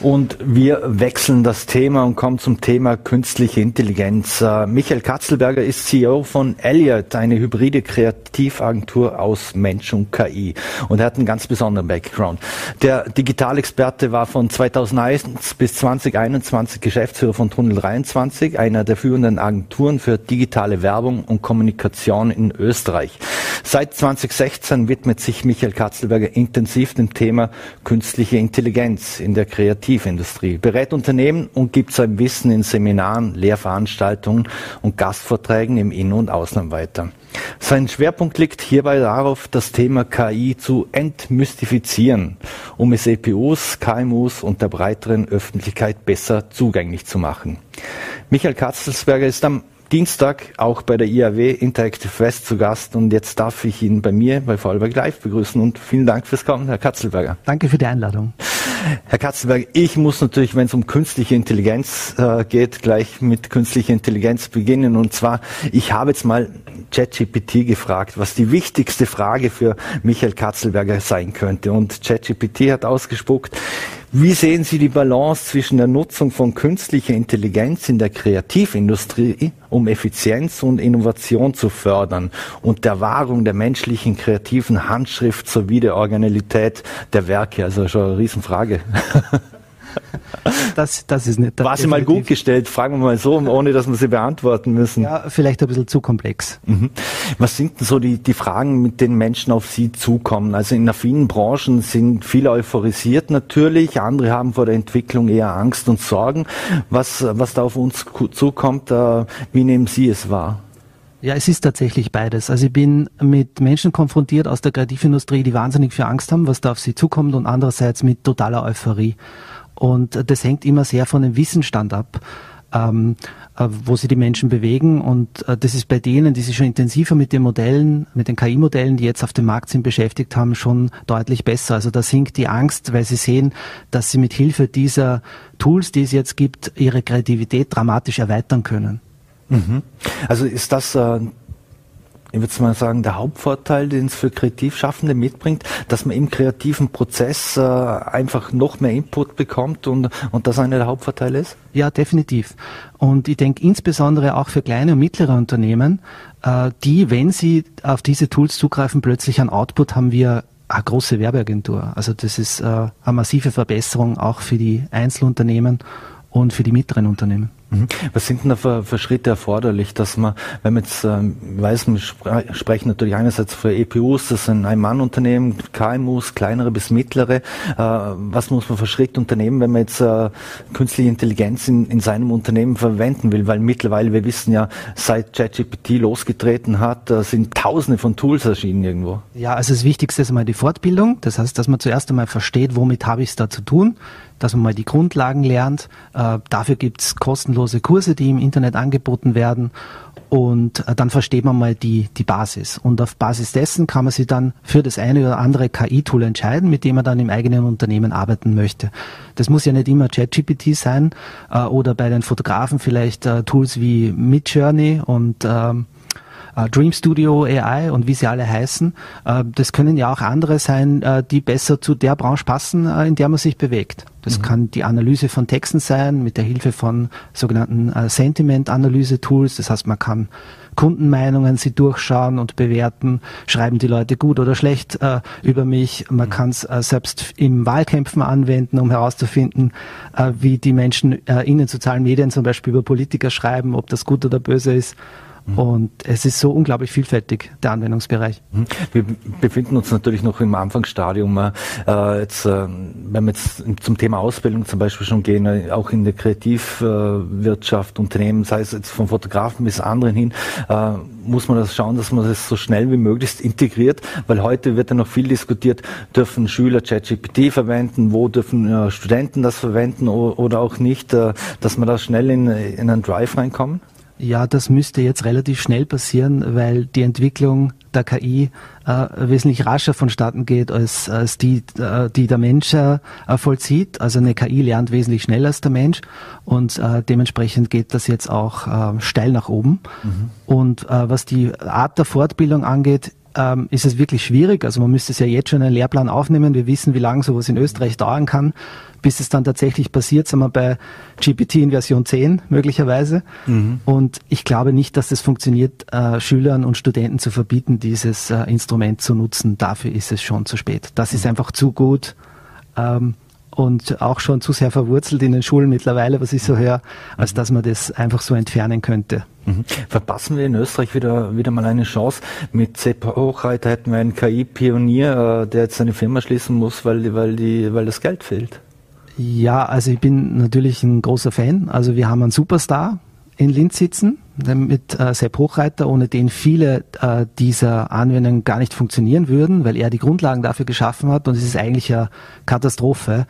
Und wir wechseln das Thema und kommen zum Thema künstliche Intelligenz. Äh, Michael Katzelberger ist CEO von Elliot, eine hybride Kreativagentur aus Mensch und KI. Und er hat einen ganz besonderen Background. Der Digitalexperte war von 2001 bis 2021 Geschäftsführer von Tunnel 23, einer der führenden Agenturen für digitale Werbung und Kommunikation in Österreich. Seit 2016 widmet sich Michael Katzelberger intensiv dem Thema künstliche Intelligenz in der Kreativindustrie, berät Unternehmen und gibt sein Wissen in Seminaren, Lehrveranstaltungen und Gastvorträgen im In- und Ausland weiter. Sein Schwerpunkt liegt hierbei darauf, das Thema KI zu entmystifizieren, um es EPUs, KMUs und der breiteren Öffentlichkeit besser zugänglich zu machen. Michael Katzelsberger ist am Dienstag auch bei der IAW Interactive West zu Gast und jetzt darf ich ihn bei mir bei Vorarlberg Live begrüßen und vielen Dank fürs Kommen, Herr Katzelberger. Danke für die Einladung. Herr Katzelberger, ich muss natürlich, wenn es um künstliche Intelligenz äh, geht, gleich mit künstlicher Intelligenz beginnen. Und zwar, ich habe jetzt mal ChatGPT gefragt, was die wichtigste Frage für Michael Katzelberger sein könnte. Und ChatGPT hat ausgespuckt, wie sehen Sie die Balance zwischen der Nutzung von künstlicher Intelligenz in der Kreativindustrie, um Effizienz und Innovation zu fördern und der Wahrung der menschlichen kreativen Handschrift sowie der Originalität der Werke? Also schon eine Riesenfrage. Das, das ist nicht. Das War sie mal gut gestellt, fragen wir mal so, ohne dass wir sie beantworten müssen. Ja, vielleicht ein bisschen zu komplex. Mhm. Was sind denn so die, die Fragen, mit denen Menschen auf Sie zukommen? Also in vielen Branchen sind viele euphorisiert natürlich, andere haben vor der Entwicklung eher Angst und Sorgen. Was, was da auf uns zukommt, äh, wie nehmen Sie es wahr? Ja, es ist tatsächlich beides. Also ich bin mit Menschen konfrontiert aus der Kreativindustrie, die wahnsinnig viel Angst haben, was da auf sie zukommt und andererseits mit totaler Euphorie. Und das hängt immer sehr von dem Wissensstand ab. ähm, äh, wo sie die Menschen bewegen. Und äh, das ist bei denen, die sich schon intensiver mit den Modellen, mit den KI-Modellen, die jetzt auf dem Markt sind, beschäftigt haben, schon deutlich besser. Also da sinkt die Angst, weil sie sehen, dass sie mit Hilfe dieser Tools, die es jetzt gibt, ihre Kreativität dramatisch erweitern können. Mhm. Also ist das äh, ich würde mal sagen, der Hauptvorteil, den es für Kreativschaffende mitbringt, dass man im kreativen Prozess äh, einfach noch mehr Input bekommt und, und das einer der Hauptvorteile ist? Ja, definitiv. Und ich denke insbesondere auch für kleine und mittlere Unternehmen, äh, die, wenn sie auf diese Tools zugreifen, plötzlich ein Output haben wir eine große Werbeagentur. Also das ist äh, eine massive Verbesserung auch für die Einzelunternehmen und für die mittleren Unternehmen. Mhm. Was sind denn da für, für, Schritte erforderlich, dass man, wenn man jetzt ähm, weiß, wir sprechen natürlich einerseits für EPUs, das sind Ein-Mann-Unternehmen, KMUs, kleinere bis mittlere. Äh, was muss man für Schritte unternehmen, wenn man jetzt äh, künstliche Intelligenz in, in seinem Unternehmen verwenden will? Weil mittlerweile, wir wissen ja, seit ChatGPT losgetreten hat, äh, sind tausende von Tools erschienen irgendwo. Ja, also das Wichtigste ist einmal die Fortbildung. Das heißt, dass man zuerst einmal versteht, womit habe ich es da zu tun dass man mal die Grundlagen lernt. Äh, dafür gibt's kostenlose Kurse, die im Internet angeboten werden. Und äh, dann versteht man mal die, die Basis. Und auf Basis dessen kann man sich dann für das eine oder andere KI-Tool entscheiden, mit dem man dann im eigenen Unternehmen arbeiten möchte. Das muss ja nicht immer ChatGPT sein äh, oder bei den Fotografen vielleicht äh, Tools wie Midjourney und ähm, äh, Dream Studio AI und wie sie alle heißen. Äh, das können ja auch andere sein, äh, die besser zu der Branche passen, äh, in der man sich bewegt. Das mhm. kann die Analyse von Texten sein, mit der Hilfe von sogenannten äh, Sentiment-Analyse-Tools. Das heißt, man kann Kundenmeinungen sie durchschauen und bewerten, schreiben die Leute gut oder schlecht äh, über mich. Man mhm. kann es äh, selbst im Wahlkämpfen anwenden, um herauszufinden, äh, wie die Menschen äh, in den sozialen Medien zum Beispiel über Politiker schreiben, ob das gut oder böse ist. Mhm. Und es ist so unglaublich vielfältig, der Anwendungsbereich. Mhm. Wir befinden uns natürlich noch im Anfangsstadium. Äh, jetzt, äh, wenn wir jetzt zum Thema Ausbildung zum Beispiel schon gehen, äh, auch in der Kreativwirtschaft, Unternehmen, sei es jetzt von Fotografen bis anderen hin, äh, muss man das schauen, dass man das so schnell wie möglich integriert, weil heute wird ja noch viel diskutiert, dürfen Schüler ChatGPT verwenden, wo dürfen Studenten das verwenden oder auch nicht, dass man da schnell in, in einen Drive reinkommen? Ja, das müsste jetzt relativ schnell passieren, weil die Entwicklung der KI äh, wesentlich rascher vonstatten geht, als, als die, äh, die der Mensch äh, vollzieht. Also eine KI lernt wesentlich schneller als der Mensch und äh, dementsprechend geht das jetzt auch äh, steil nach oben. Mhm. Und äh, was die Art der Fortbildung angeht, ähm, ist es wirklich schwierig. Also man müsste es ja jetzt schon in einen Lehrplan aufnehmen. Wir wissen, wie lange sowas in Österreich dauern kann. Bis es dann tatsächlich passiert, sind wir bei GPT in Version 10 möglicherweise. Mhm. Und ich glaube nicht, dass es funktioniert, äh, Schülern und Studenten zu verbieten, dieses äh, Instrument zu nutzen. Dafür ist es schon zu spät. Das mhm. ist einfach zu gut. Ähm, und auch schon zu sehr verwurzelt in den Schulen mittlerweile, was ich so höre, als dass man das einfach so entfernen könnte. Mhm. Verpassen wir in Österreich wieder, wieder mal eine Chance. Mit Sepp Hochreiter hätten wir einen KI-Pionier, äh, der jetzt seine Firma schließen muss, weil, weil, die, weil das Geld fehlt. Ja, also ich bin natürlich ein großer Fan. Also wir haben einen Superstar in Linz sitzen mit äh, Sepp Hochreiter, ohne den viele äh, dieser Anwendungen gar nicht funktionieren würden, weil er die Grundlagen dafür geschaffen hat und es ist eigentlich eine Katastrophe,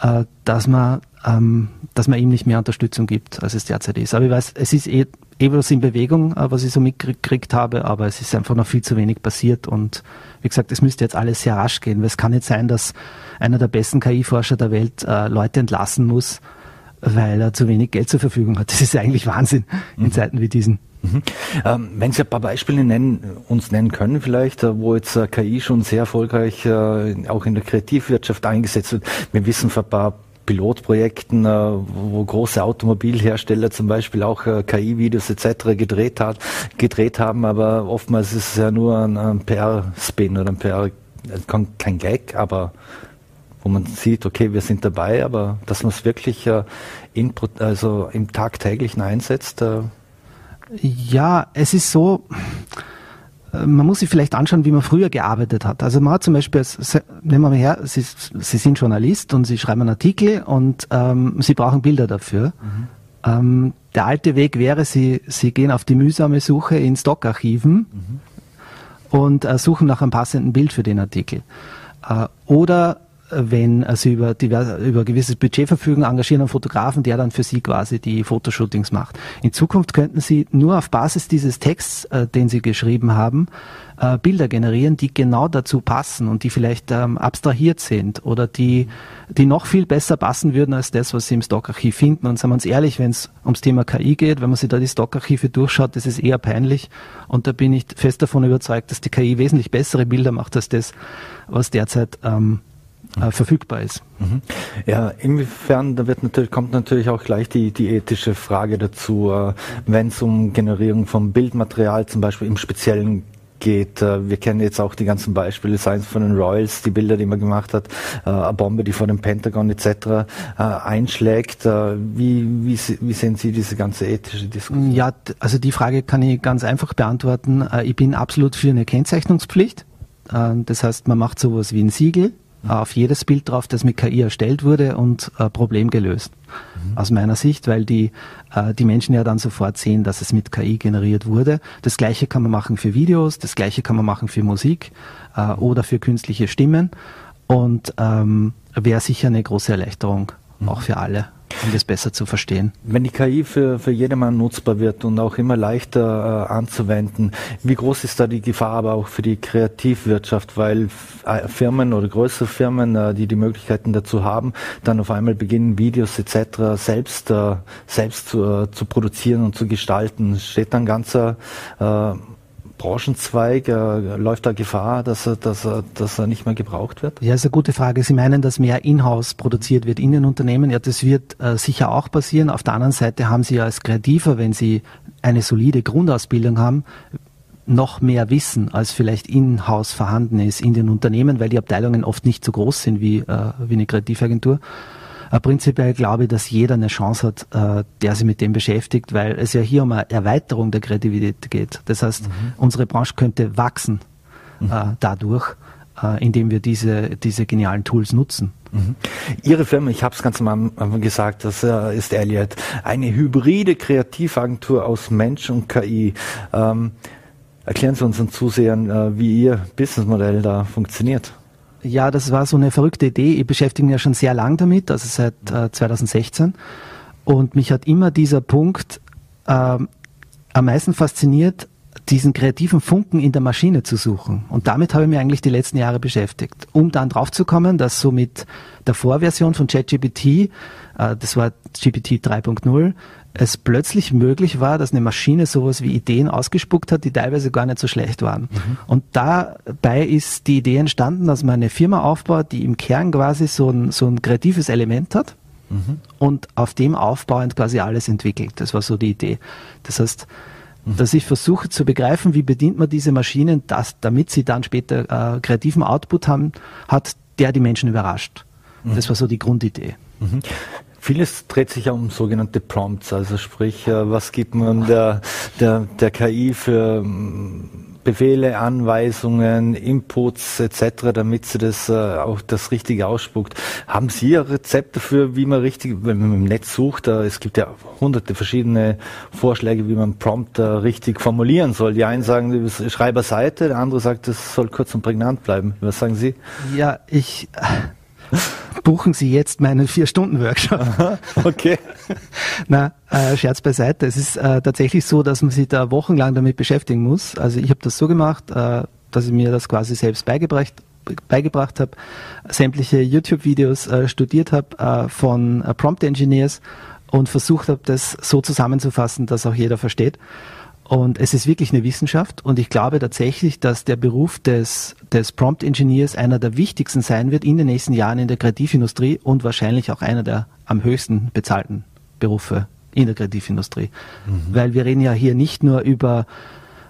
äh, dass man ähm, dass man ihm nicht mehr Unterstützung gibt, als es derzeit ist. Aber ich weiß, es ist eh, eh was in Bewegung, äh, was ich so mitgekriegt habe, aber es ist einfach noch viel zu wenig passiert und wie gesagt, es müsste jetzt alles sehr rasch gehen, weil es kann nicht sein, dass einer der besten KI-Forscher der Welt äh, Leute entlassen muss, weil er zu wenig Geld zur Verfügung hat. Das ist eigentlich Wahnsinn in mhm. Zeiten wie diesen. Mhm. Ähm, wenn Sie ein paar Beispiele nennen, uns nennen können, vielleicht, äh, wo jetzt äh, KI schon sehr erfolgreich äh, auch in der Kreativwirtschaft eingesetzt wird. Wir wissen von ein paar Pilotprojekten, äh, wo große Automobilhersteller zum Beispiel auch KI-Videos etc. gedreht hat, gedreht haben, aber oftmals ist es ja nur ein, ein PR-Spin oder ein PR, kein Gag, aber wo man sieht, okay, wir sind dabei, aber dass man es wirklich äh, in, also im tagtäglichen einsetzt. Äh ja, es ist so, man muss sich vielleicht anschauen, wie man früher gearbeitet hat. Also man hat zum Beispiel, nehmen wir mal her, Sie, Sie sind Journalist und Sie schreiben einen Artikel und ähm, Sie brauchen Bilder dafür. Mhm. Ähm, der alte Weg wäre, Sie, Sie gehen auf die mühsame Suche in Stockarchiven mhm. und äh, suchen nach einem passenden Bild für den Artikel. Äh, oder wenn Sie über, diverse, über gewisses Budget verfügen, engagieren einen Fotografen, der dann für Sie quasi die Fotoshootings macht. In Zukunft könnten Sie nur auf Basis dieses Texts, äh, den Sie geschrieben haben, äh, Bilder generieren, die genau dazu passen und die vielleicht ähm, abstrahiert sind oder die, die noch viel besser passen würden als das, was Sie im Stockarchiv finden. Und sagen wir uns ehrlich, wenn es ums Thema KI geht, wenn man sich da die Stockarchive durchschaut, das ist eher peinlich. Und da bin ich fest davon überzeugt, dass die KI wesentlich bessere Bilder macht als das, was derzeit ähm, äh, verfügbar ist. Mhm. Ja, inwiefern, da wird natürlich, kommt natürlich auch gleich die, die ethische Frage dazu, äh, wenn es um Generierung von Bildmaterial zum Beispiel im Speziellen geht. Äh, wir kennen jetzt auch die ganzen Beispiele, seien von den Royals, die Bilder, die man gemacht hat, äh, eine Bombe, die vor dem Pentagon etc. Äh, einschlägt. Wie, wie, wie sehen Sie diese ganze ethische Diskussion? Ja, also die Frage kann ich ganz einfach beantworten. Ich bin absolut für eine Kennzeichnungspflicht. Das heißt, man macht sowas wie ein Siegel auf jedes Bild drauf, das mit KI erstellt wurde und äh, Problem gelöst. Mhm. Aus meiner Sicht, weil die, äh, die Menschen ja dann sofort sehen, dass es mit KI generiert wurde. Das gleiche kann man machen für Videos, das gleiche kann man machen für Musik äh, oder für künstliche Stimmen und ähm, wäre sicher eine große Erleichterung, mhm. auch für alle um das besser zu verstehen. Wenn die KI für, für jedermann nutzbar wird und auch immer leichter äh, anzuwenden, wie groß ist da die Gefahr aber auch für die Kreativwirtschaft, weil äh, Firmen oder größere Firmen, äh, die die Möglichkeiten dazu haben, dann auf einmal beginnen, Videos etc. selbst, äh, selbst zu, äh, zu produzieren und zu gestalten. Steht dann ganzer äh, Branchenzweig? Äh, läuft da Gefahr, dass dass, dass er nicht mehr gebraucht wird? Ja, ist eine gute Frage. Sie meinen, dass mehr in-house produziert wird in den Unternehmen. Ja, das wird äh, sicher auch passieren. Auf der anderen Seite haben Sie als Kreativer, wenn Sie eine solide Grundausbildung haben, noch mehr Wissen, als vielleicht in-house vorhanden ist in den Unternehmen, weil die Abteilungen oft nicht so groß sind wie, äh, wie eine Kreativagentur. Äh, prinzipiell glaube ich, dass jeder eine Chance hat, äh, der sich mit dem beschäftigt, weil es ja hier um eine Erweiterung der Kreativität geht. Das heißt, mhm. unsere Branche könnte wachsen mhm. äh, dadurch, äh, indem wir diese, diese genialen Tools nutzen. Mhm. Ihre Firma, ich habe es ganz am Anfang gesagt, das äh, ist Elliot, eine hybride Kreativagentur aus Mensch und KI. Ähm, erklären Sie unseren Zusehern, äh, wie Ihr Businessmodell da funktioniert. Ja, das war so eine verrückte Idee. Ich beschäftige mich ja schon sehr lang damit, also seit äh, 2016. Und mich hat immer dieser Punkt äh, am meisten fasziniert, diesen kreativen Funken in der Maschine zu suchen. Und damit habe ich mich eigentlich die letzten Jahre beschäftigt, um dann draufzukommen, dass so mit der Vorversion von ChatGPT, äh, das war GPT 3.0, es plötzlich möglich war, dass eine Maschine sowas wie Ideen ausgespuckt hat, die teilweise gar nicht so schlecht waren. Mhm. Und dabei ist die Idee entstanden, dass man eine Firma aufbaut, die im Kern quasi so ein, so ein kreatives Element hat mhm. und auf dem aufbauend quasi alles entwickelt. Das war so die Idee. Das heißt, mhm. dass ich versuche zu begreifen, wie bedient man diese Maschinen, dass, damit sie dann später äh, kreativen Output haben, hat, der die Menschen überrascht. Mhm. Das war so die Grundidee. Vieles dreht sich ja um sogenannte Prompts, also sprich, äh, was gibt man der, der, der KI für mm, Befehle, Anweisungen, Inputs etc., damit sie das äh, auch das Richtige ausspuckt. Haben Sie ein Rezept dafür, wie man richtig, wenn man im Netz sucht, äh, es gibt ja hunderte verschiedene Vorschläge, wie man Prompt richtig formulieren soll. Die einen sagen, schreibe Seite, der andere sagt, es soll kurz und prägnant bleiben. Was sagen Sie? Ja, ich buchen Sie jetzt meinen Vier-Stunden-Workshop. okay. Na, äh, Scherz beiseite. Es ist äh, tatsächlich so, dass man sich da wochenlang damit beschäftigen muss. Also ich habe das so gemacht, äh, dass ich mir das quasi selbst beigebracht beigebracht habe, sämtliche YouTube-Videos äh, studiert habe äh, von äh, Prompt Engineers und versucht habe, das so zusammenzufassen, dass auch jeder versteht. Und es ist wirklich eine Wissenschaft und ich glaube tatsächlich, dass der Beruf des, des Prompt Engineers einer der wichtigsten sein wird in den nächsten Jahren in der Kreativindustrie und wahrscheinlich auch einer der am höchsten bezahlten Berufe in der Kreativindustrie. Mhm. Weil wir reden ja hier nicht nur über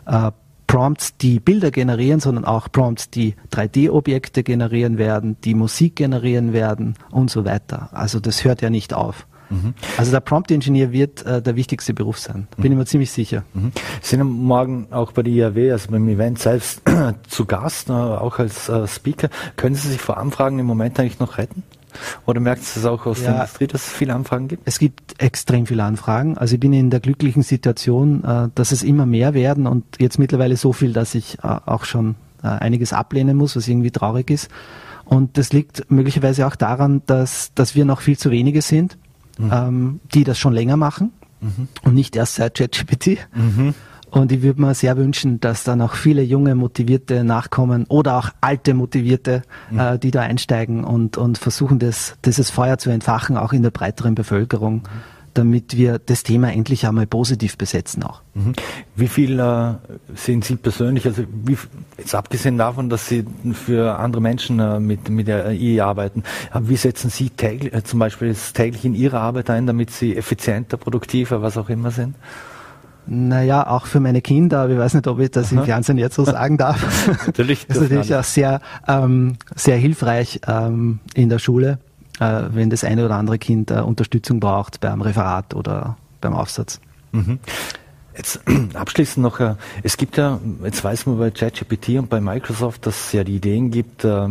äh, Prompts, die Bilder generieren, sondern auch Prompts, die 3D-Objekte generieren werden, die Musik generieren werden und so weiter. Also das hört ja nicht auf. Mhm. Also der Prompt-Ingenieur wird äh, der wichtigste Beruf sein, bin ich mir ziemlich sicher. Mhm. Sie sind morgen auch bei der IAW, also beim Event selbst, zu Gast, äh, auch als äh, Speaker. Können Sie sich vor Anfragen im Moment eigentlich noch retten? Oder merkt Sie es auch aus ja, der Industrie, dass es viele Anfragen gibt? Es gibt extrem viele Anfragen. Also ich bin in der glücklichen Situation, äh, dass es immer mehr werden und jetzt mittlerweile so viel, dass ich äh, auch schon äh, einiges ablehnen muss, was irgendwie traurig ist. Und das liegt möglicherweise auch daran, dass, dass wir noch viel zu wenige sind, mhm. ähm, die das schon länger machen mhm. und nicht erst seit ChatGPT. Mhm. Und ich würde mir sehr wünschen, dass da noch viele junge, motivierte nachkommen oder auch alte, motivierte, mhm. äh, die da einsteigen und, und versuchen, das, dieses Feuer zu entfachen, auch in der breiteren Bevölkerung. Damit wir das Thema endlich einmal positiv besetzen auch. Mhm. Wie viel äh, sehen Sie persönlich, also wie, jetzt abgesehen davon, dass Sie für andere Menschen äh, mit, mit der AI arbeiten, äh, wie setzen Sie täglich, äh, zum Beispiel täglich in Ihre Arbeit ein, damit Sie effizienter, produktiver, was auch immer sind? Naja, auch für meine Kinder, aber ich weiß nicht, ob ich das Aha. im Fernsehen jetzt so sagen darf. natürlich. Das ist natürlich auch sehr, ähm, sehr hilfreich ähm, in der Schule wenn das eine oder andere Kind äh, Unterstützung braucht beim Referat oder beim Aufsatz. Mhm. Jetzt abschließend noch, äh, es gibt ja, jetzt weiß man bei ChatGPT und bei Microsoft, dass es ja die Ideen gibt, äh,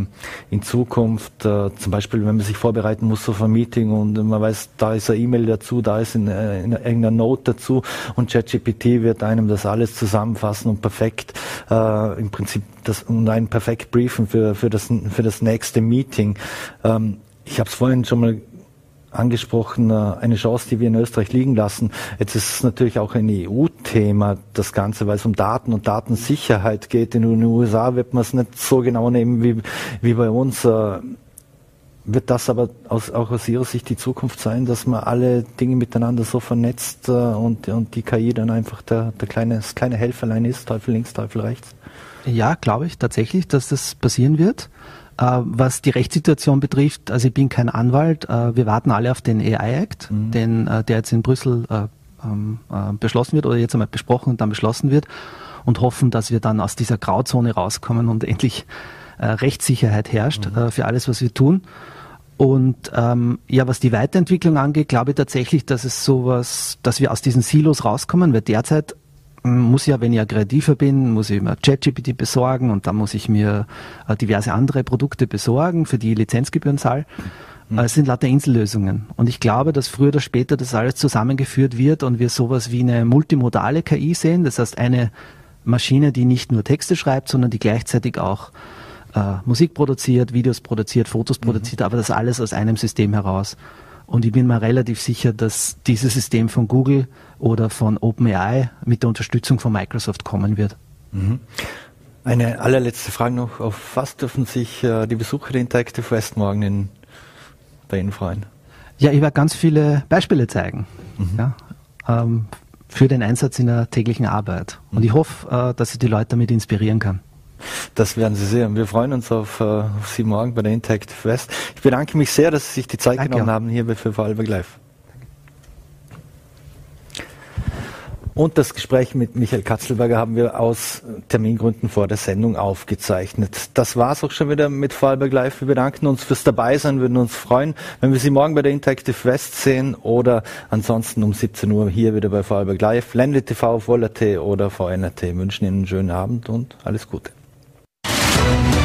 in Zukunft, äh, zum Beispiel, wenn man sich vorbereiten muss auf ein Meeting und man weiß, da ist eine E-Mail dazu, da ist eine, irgendeine Note dazu und ChatGPT wird einem das alles zusammenfassen und perfekt, im Prinzip das, und einen perfekt briefen für, für, das, für das nächste Meeting. Ähm, ich habe es vorhin schon mal angesprochen, äh, eine Chance, die wir in Österreich liegen lassen. Jetzt ist es natürlich auch ein EU-Thema, das Ganze, weil es um Daten und Datensicherheit geht. In den USA wird man es nicht so genau nehmen wie, wie bei uns. Äh, wird das aber aus, auch aus Ihrer Sicht die Zukunft sein, dass man alle Dinge miteinander so vernetzt äh, und, und die KI dann einfach der, der kleine, das kleine Helferlein ist, Teufel links, Teufel rechts? Ja, glaube ich tatsächlich, dass das passieren wird. Äh, was die Rechtssituation betrifft, also ich bin kein Anwalt, äh, wir warten alle auf den AI-Act, mhm. den, äh, der jetzt in Brüssel ähm, beschlossen wird oder jetzt einmal besprochen und dann beschlossen wird und hoffen, dass wir dann aus dieser Grauzone rauskommen und endlich Rechtssicherheit herrscht mhm. für alles, was wir tun. Und ähm, ja, was die Weiterentwicklung angeht, glaube ich tatsächlich, dass es sowas, dass wir aus diesen Silos rauskommen, weil derzeit muss ja, wenn ich ein Kreativer bin, muss ich mir ChatGPT besorgen und dann muss ich mir äh, diverse andere Produkte besorgen, für die Lizenzgebühren zahle. Mhm. Es sind lauter Insellösungen. Und ich glaube, dass früher oder später das alles zusammengeführt wird und wir sowas wie eine multimodale KI sehen. Das heißt, eine Maschine, die nicht nur Texte schreibt, sondern die gleichzeitig auch äh, Musik produziert, Videos produziert, Fotos mhm. produziert, aber das alles aus einem System heraus. Und ich bin mir relativ sicher, dass dieses System von Google oder von OpenAI mit der Unterstützung von Microsoft kommen wird. Mhm. Eine allerletzte Frage noch. Auf was dürfen sich äh, die Besucher der Interactive West morgen in, bei Ihnen freuen? Ja, ich werde ganz viele Beispiele zeigen mhm. ja, ähm, für den Einsatz in der täglichen Arbeit. Und mhm. ich hoffe, äh, dass ich die Leute damit inspirieren kann. Das werden Sie sehen. Wir freuen uns auf, auf Sie morgen bei der Interactive West. Ich bedanke mich sehr, dass Sie sich die Zeit Danke genommen auch. haben hier bei für Vorarlberg Live. Und das Gespräch mit Michael Katzelberger haben wir aus Termingründen vor der Sendung aufgezeichnet. Das war's auch schon wieder mit Vorarlberg Live. Wir bedanken uns fürs Dabeisein, würden uns freuen, wenn wir Sie morgen bei der Interactive West sehen oder ansonsten um 17 Uhr hier wieder bei Vorarlberg Live. Ländle TV, Voller.t oder VNRT. Wünschen Ihnen einen schönen Abend und alles Gute. Thank you.